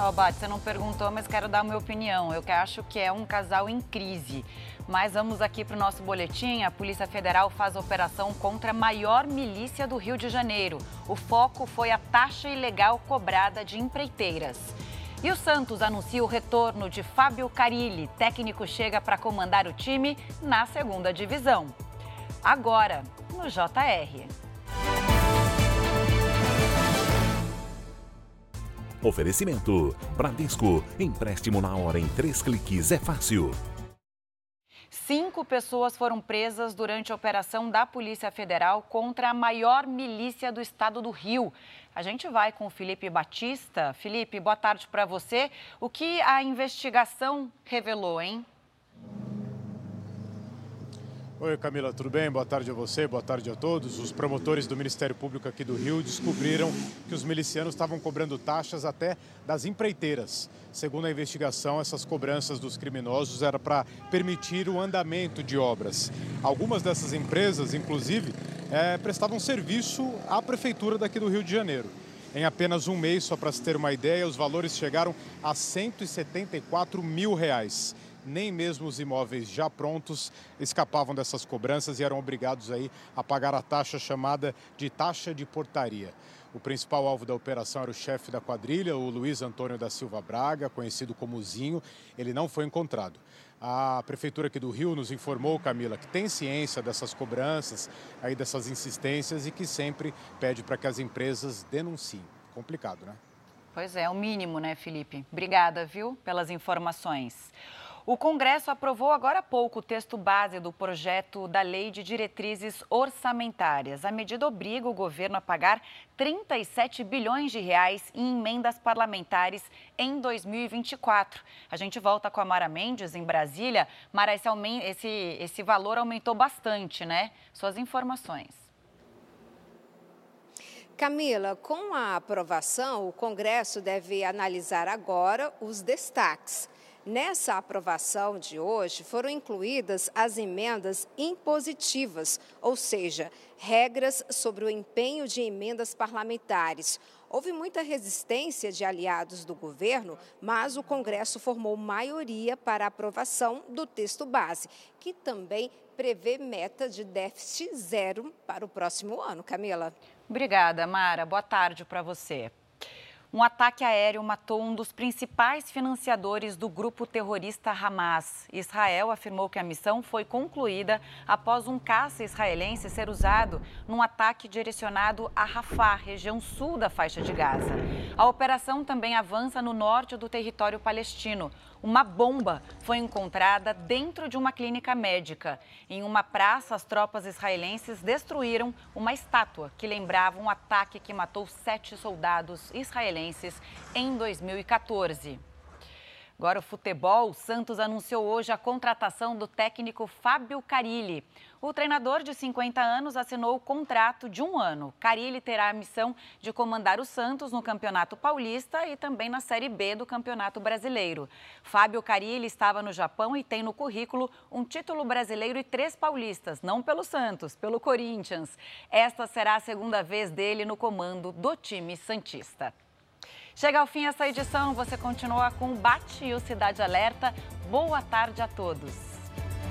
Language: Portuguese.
Oh, Bate, você não perguntou, mas quero dar a minha opinião. Eu acho que é um casal em crise. Mas vamos aqui para o nosso boletim. A Polícia Federal faz operação contra a maior milícia do Rio de Janeiro. O foco foi a taxa ilegal cobrada de empreiteiras. E o Santos anuncia o retorno de Fábio Carilli. Técnico chega para comandar o time na segunda divisão. Agora, no JR. Oferecimento: Bradesco. Empréstimo na hora em três cliques é fácil. Cinco pessoas foram presas durante a operação da Polícia Federal contra a maior milícia do estado do Rio. A gente vai com o Felipe Batista. Felipe, boa tarde para você. O que a investigação revelou, hein? Oi, Camila, tudo bem? Boa tarde a você, boa tarde a todos. Os promotores do Ministério Público aqui do Rio descobriram que os milicianos estavam cobrando taxas até das empreiteiras. Segundo a investigação, essas cobranças dos criminosos era para permitir o andamento de obras. Algumas dessas empresas, inclusive, é, prestavam serviço à prefeitura daqui do Rio de Janeiro. Em apenas um mês, só para se ter uma ideia, os valores chegaram a 174 mil reais nem mesmo os imóveis já prontos escapavam dessas cobranças e eram obrigados aí a pagar a taxa chamada de taxa de portaria. O principal alvo da operação era o chefe da quadrilha, o Luiz Antônio da Silva Braga, conhecido como Zinho. Ele não foi encontrado. A prefeitura aqui do Rio nos informou, Camila, que tem ciência dessas cobranças, aí dessas insistências e que sempre pede para que as empresas denunciem. Complicado, né? Pois é, é o mínimo, né, Felipe? Obrigada, viu, pelas informações. O Congresso aprovou agora há pouco o texto base do projeto da Lei de Diretrizes Orçamentárias. A medida obriga o governo a pagar 37 bilhões de reais em emendas parlamentares em 2024. A gente volta com a Mara Mendes em Brasília. Mara, esse, esse, esse valor aumentou bastante, né? Suas informações. Camila, com a aprovação, o Congresso deve analisar agora os destaques. Nessa aprovação de hoje foram incluídas as emendas impositivas, ou seja, regras sobre o empenho de emendas parlamentares. Houve muita resistência de aliados do governo, mas o Congresso formou maioria para a aprovação do texto base, que também prevê meta de déficit zero para o próximo ano. Camila. Obrigada, Mara. Boa tarde para você. Um ataque aéreo matou um dos principais financiadores do grupo terrorista Hamas. Israel afirmou que a missão foi concluída após um caça israelense ser usado num ataque direcionado a Rafah, região sul da faixa de Gaza. A operação também avança no norte do território palestino. Uma bomba foi encontrada dentro de uma clínica médica. Em uma praça, as tropas israelenses destruíram uma estátua que lembrava um ataque que matou sete soldados israelenses em 2014. Agora o futebol, o Santos anunciou hoje a contratação do técnico Fábio Carilli. O treinador de 50 anos assinou o contrato de um ano. Carilli terá a missão de comandar o Santos no Campeonato Paulista e também na Série B do Campeonato Brasileiro. Fábio Carilli estava no Japão e tem no currículo um título brasileiro e três paulistas, não pelo Santos, pelo Corinthians. Esta será a segunda vez dele no comando do time Santista. Chega ao fim essa edição, você continua com o Bate e o Cidade Alerta. Boa tarde a todos.